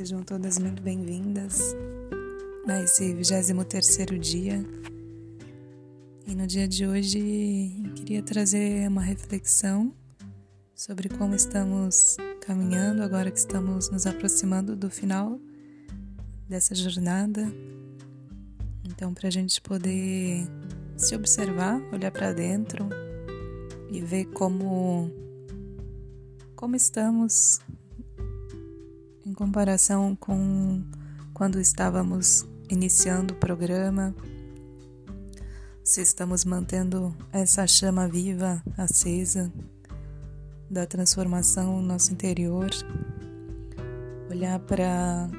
sejam todas muito bem-vindas a esse 23 dia. E no dia de hoje queria trazer uma reflexão sobre como estamos caminhando agora que estamos nos aproximando do final dessa jornada. Então, para a gente poder se observar, olhar para dentro e ver como como estamos em comparação com quando estávamos iniciando o programa, se estamos mantendo essa chama viva, acesa da transformação no nosso interior, olhar para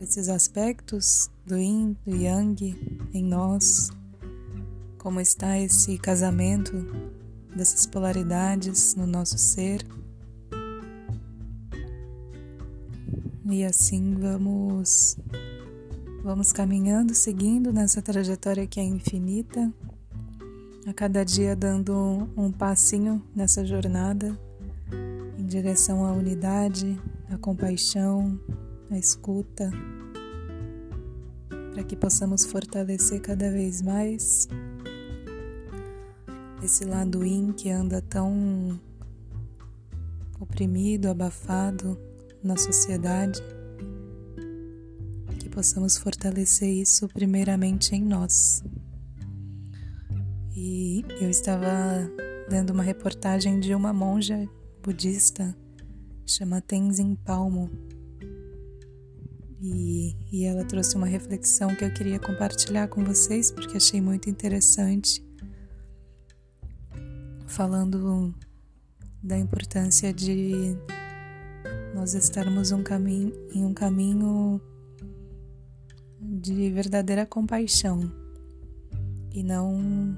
esses aspectos do Yin, do Yang em nós, como está esse casamento dessas polaridades no nosso ser. E assim vamos vamos caminhando, seguindo nessa trajetória que é infinita, a cada dia dando um passinho nessa jornada em direção à unidade, à compaixão, à escuta, para que possamos fortalecer cada vez mais esse lado yin que anda tão oprimido, abafado na sociedade, que possamos fortalecer isso primeiramente em nós. E eu estava lendo uma reportagem de uma monja budista, chama Tenzin Palmo, e, e ela trouxe uma reflexão que eu queria compartilhar com vocês porque achei muito interessante, falando da importância de nós estarmos um caminho, em um caminho de verdadeira compaixão e não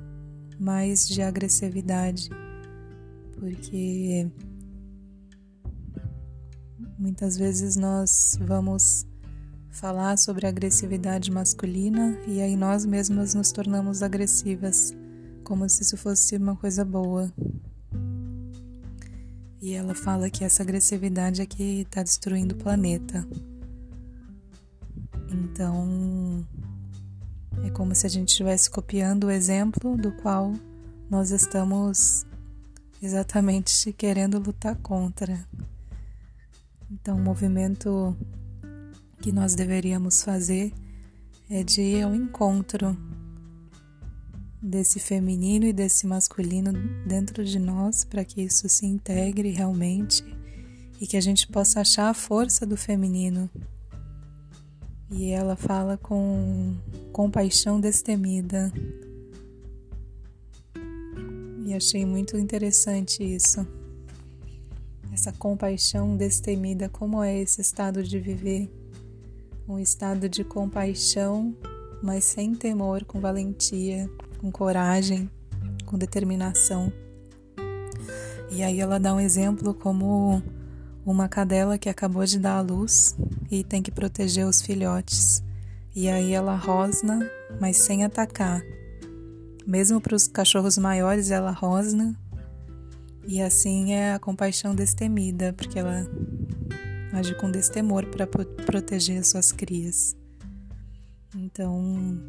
mais de agressividade, porque muitas vezes nós vamos falar sobre agressividade masculina e aí nós mesmas nos tornamos agressivas, como se isso fosse uma coisa boa. E ela fala que essa agressividade é que está destruindo o planeta. Então, é como se a gente estivesse copiando o exemplo do qual nós estamos exatamente querendo lutar contra. Então, o movimento que nós deveríamos fazer é de ir ao encontro desse feminino e desse masculino dentro de nós para que isso se integre realmente e que a gente possa achar a força do feminino. E ela fala com compaixão destemida. E achei muito interessante isso. Essa compaixão destemida, como é esse estado de viver? Um estado de compaixão, mas sem temor, com valentia, com coragem, com determinação. E aí ela dá um exemplo como uma cadela que acabou de dar à luz e tem que proteger os filhotes. E aí ela rosna, mas sem atacar. Mesmo para os cachorros maiores ela rosna. E assim é a compaixão destemida, porque ela age com destemor para proteger as suas crias. Então,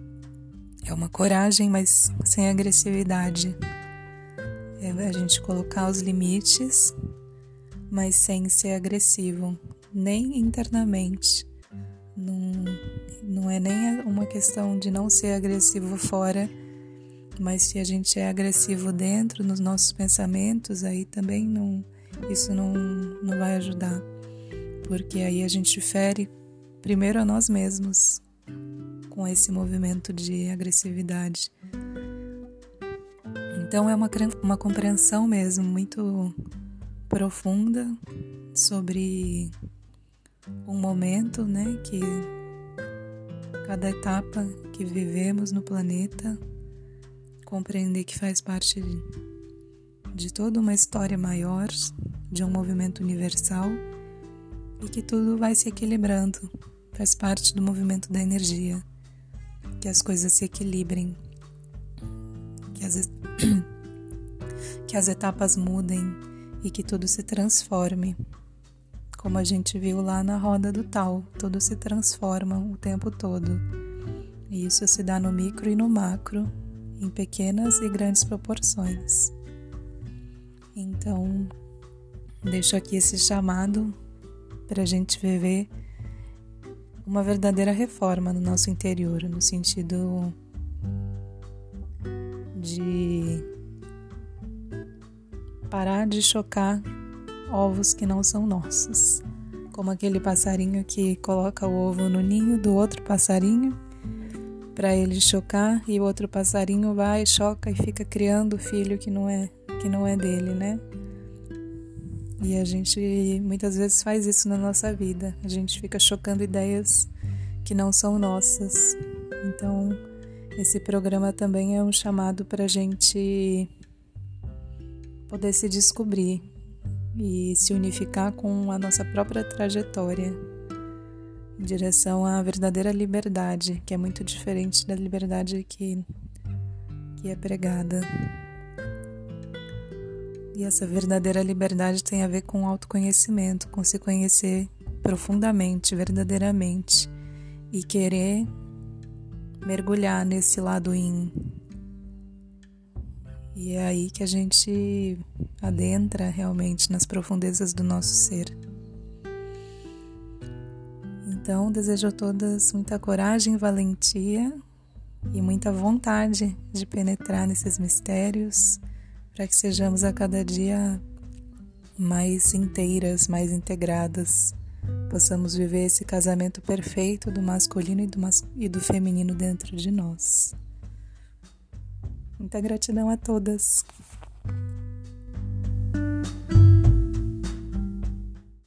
é uma coragem, mas sem agressividade. É a gente colocar os limites, mas sem ser agressivo, nem internamente. Não, não é nem uma questão de não ser agressivo fora, mas se a gente é agressivo dentro, nos nossos pensamentos, aí também não, isso não, não vai ajudar. Porque aí a gente fere primeiro a nós mesmos, com esse movimento de agressividade. Então é uma, uma compreensão mesmo muito profunda sobre um momento, né, que cada etapa que vivemos no planeta, compreender que faz parte de, de toda uma história maior, de um movimento universal e que tudo vai se equilibrando, faz parte do movimento da energia que as coisas se equilibrem, que as, que as etapas mudem e que tudo se transforme, como a gente viu lá na roda do tal, tudo se transforma o tempo todo. E isso se dá no micro e no macro, em pequenas e grandes proporções. Então, deixo aqui esse chamado para a gente viver uma verdadeira reforma no nosso interior, no sentido de parar de chocar ovos que não são nossos, como aquele passarinho que coloca o ovo no ninho do outro passarinho para ele chocar e o outro passarinho vai, choca e fica criando o filho que não é que não é dele, né? E a gente muitas vezes faz isso na nossa vida. A gente fica chocando ideias que não são nossas. Então, esse programa também é um chamado para a gente poder se descobrir e se unificar com a nossa própria trajetória em direção à verdadeira liberdade, que é muito diferente da liberdade que, que é pregada. E essa verdadeira liberdade tem a ver com autoconhecimento, com se conhecer profundamente, verdadeiramente e querer mergulhar nesse lado in. E é aí que a gente adentra realmente nas profundezas do nosso ser. Então, desejo a todas muita coragem, valentia e muita vontade de penetrar nesses mistérios para que sejamos a cada dia mais inteiras, mais integradas, possamos viver esse casamento perfeito do masculino e do, mas e do feminino dentro de nós. Muita gratidão a todas.